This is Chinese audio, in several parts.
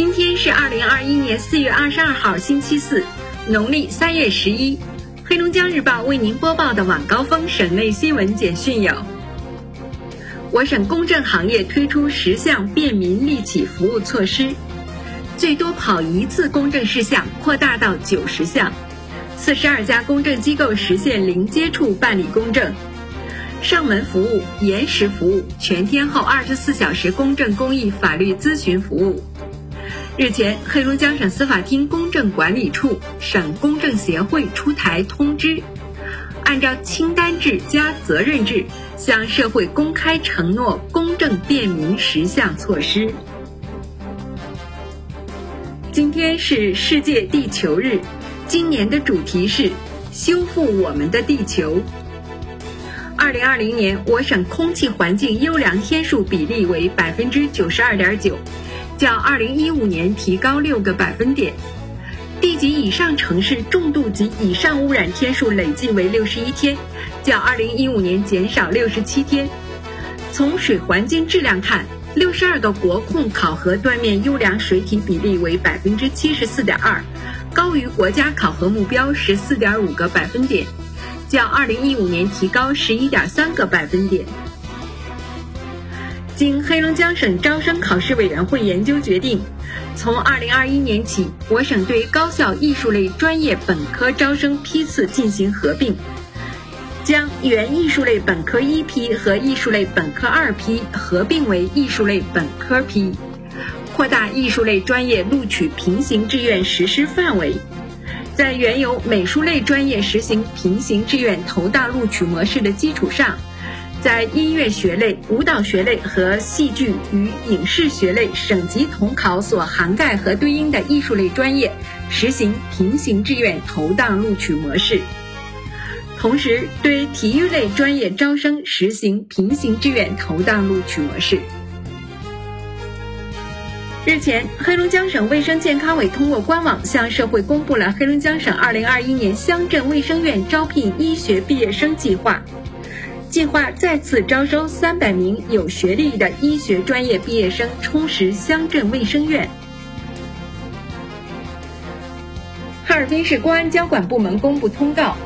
今天是二零二一年四月二十二号，星期四，农历三月十一。黑龙江日报为您播报的晚高峰省内新闻简讯有：我省公证行业推出十项便民利企服务措施，最多跑一次公证事项扩大到九十项，四十二家公证机构实现零接触办理公证。上门服务、延时服务、全天候二十四小时公证公益法律咨询服务。日前，黑龙江省司法厅公证管理处、省公证协会出台通知，按照清单制加责任制，向社会公开承诺公证便民十项措施。今天是世界地球日，今年的主题是修复我们的地球。二零二零年，我省空气环境优良天数比例为百分之九十二点九，较二零一五年提高六个百分点。地级以上城市重度及以上污染天数累计为六十一天，较二零一五年减少六十七天。从水环境质量看，六十二个国控考核断面优良水体比例为百分之七十四点二，高于国家考核目标十四点五个百分点。较二零一五年提高十一点三个百分点。经黑龙江省招生考试委员会研究决定，从二零二一年起，我省对高校艺术类专业本科招生批次进行合并，将原艺术类本科一批和艺术类本科二批合并为艺术类本科批，扩大艺术类专业录取平行志愿实施范围。在原有美术类专业实行平行志愿投档录取模式的基础上，在音乐学类、舞蹈学类和戏剧与影视学类省级统考所涵盖和对应的艺术类专业实行平行志愿投档录取模式，同时对体育类专业招生实行平行志愿投档录取模式。日前，黑龙江省卫生健康委通过官网向社会公布了黑龙江省2021年乡镇卫生院招聘医学毕业生计划。计划再次招收300名有学历的医学专业毕业生，充实乡镇卫生院。哈尔滨市公安交管部门公布通告：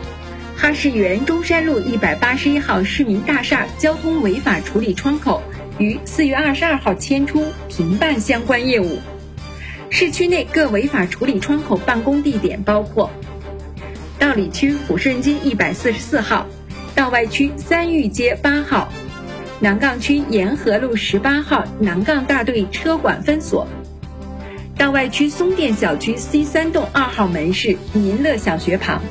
哈市原中山路181号市民大厦交通违法处理窗口。于四月二十二号迁出停办相关业务。市区内各违法处理窗口办公地点包括：道里区抚顺街一百四十四号，道外区三育街八号，南岗区沿河路十八号南岗大队车管分所，道外区松店小区 C 三栋二号门市民乐小学旁，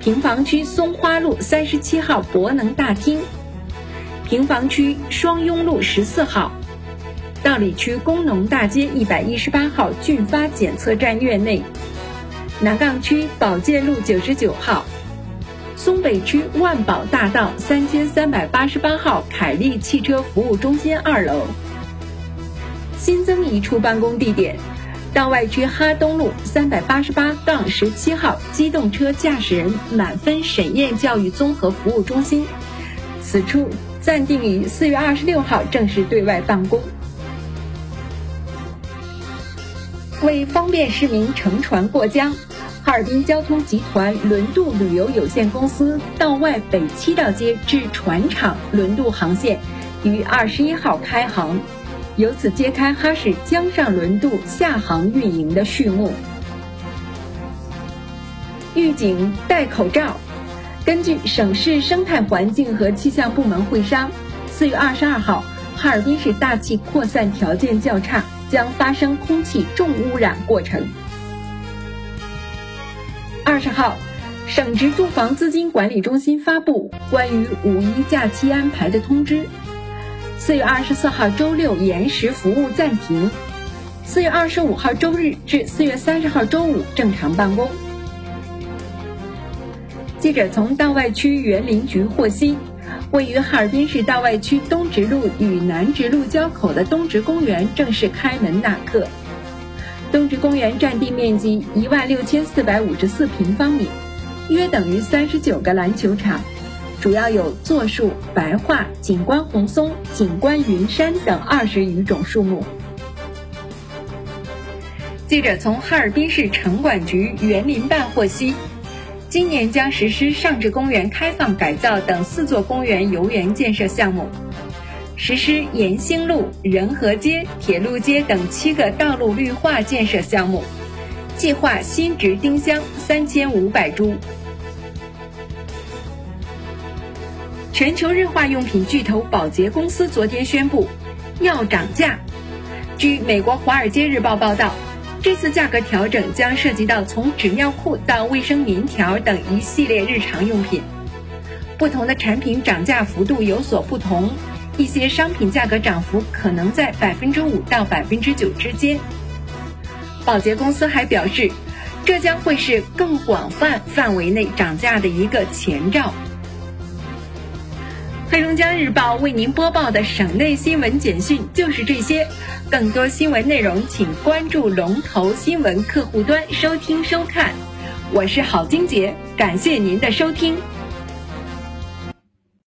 平房区松花路三十七号博能大厅。平房区双拥路十四号，道里区工农大街一百一十八号俊发检测站院内，南岗区保健路九十九号，北区万宝大道三千三百八十八号凯利汽车服务中心二楼。新增一处办公地点，道外区哈东路三百八十八杠十七号机动车驾驶人满分审验教育综合服务中心，此处。暂定于四月二十六号正式对外办公。为方便市民乘船过江，哈尔滨交通集团轮渡旅游有限公司道外北七道街至船厂轮渡航线于二十一号开航，由此揭开哈市江上轮渡下航运营的序幕。预警：戴口罩。根据省市生态环境和气象部门会商，四月二十二号，哈尔滨市大气扩散条件较差，将发生空气重污染过程。二十号，省直住房资金管理中心发布关于五一假期安排的通知，四月二十四号周六延时服务暂停，四月二十五号周日至四月三十号周五正常办公。记者从道外区园林局获悉，位于哈尔滨市道外区东直路与南直路交口的东直公园正式开门纳客。东直公园占地面积一万六千四百五十四平方米，约等于三十九个篮球场，主要有座树、白桦、景观红松、景观云杉等二十余种树木。记者从哈尔滨市城管局园林办获悉，今年将实施上至公园开放改造等四座公园游园建设项目，实施延兴路、仁和街、铁路街等七个道路绿化建设项目，计划新植丁香三千五百株。全球日化用品巨头宝洁公司昨天宣布要涨价。据美国《华尔街日报》报道。这次价格调整将涉及到从纸尿裤到卫生棉条等一系列日常用品，不同的产品涨价幅度有所不同，一些商品价格涨幅可能在百分之五到百分之九之间。宝洁公司还表示，这将会是更广泛范围内涨价的一个前兆。黑龙江日报为您播报的省内新闻简讯就是这些，更多新闻内容请关注龙头新闻客户端收听收看。我是郝金杰，感谢您的收听。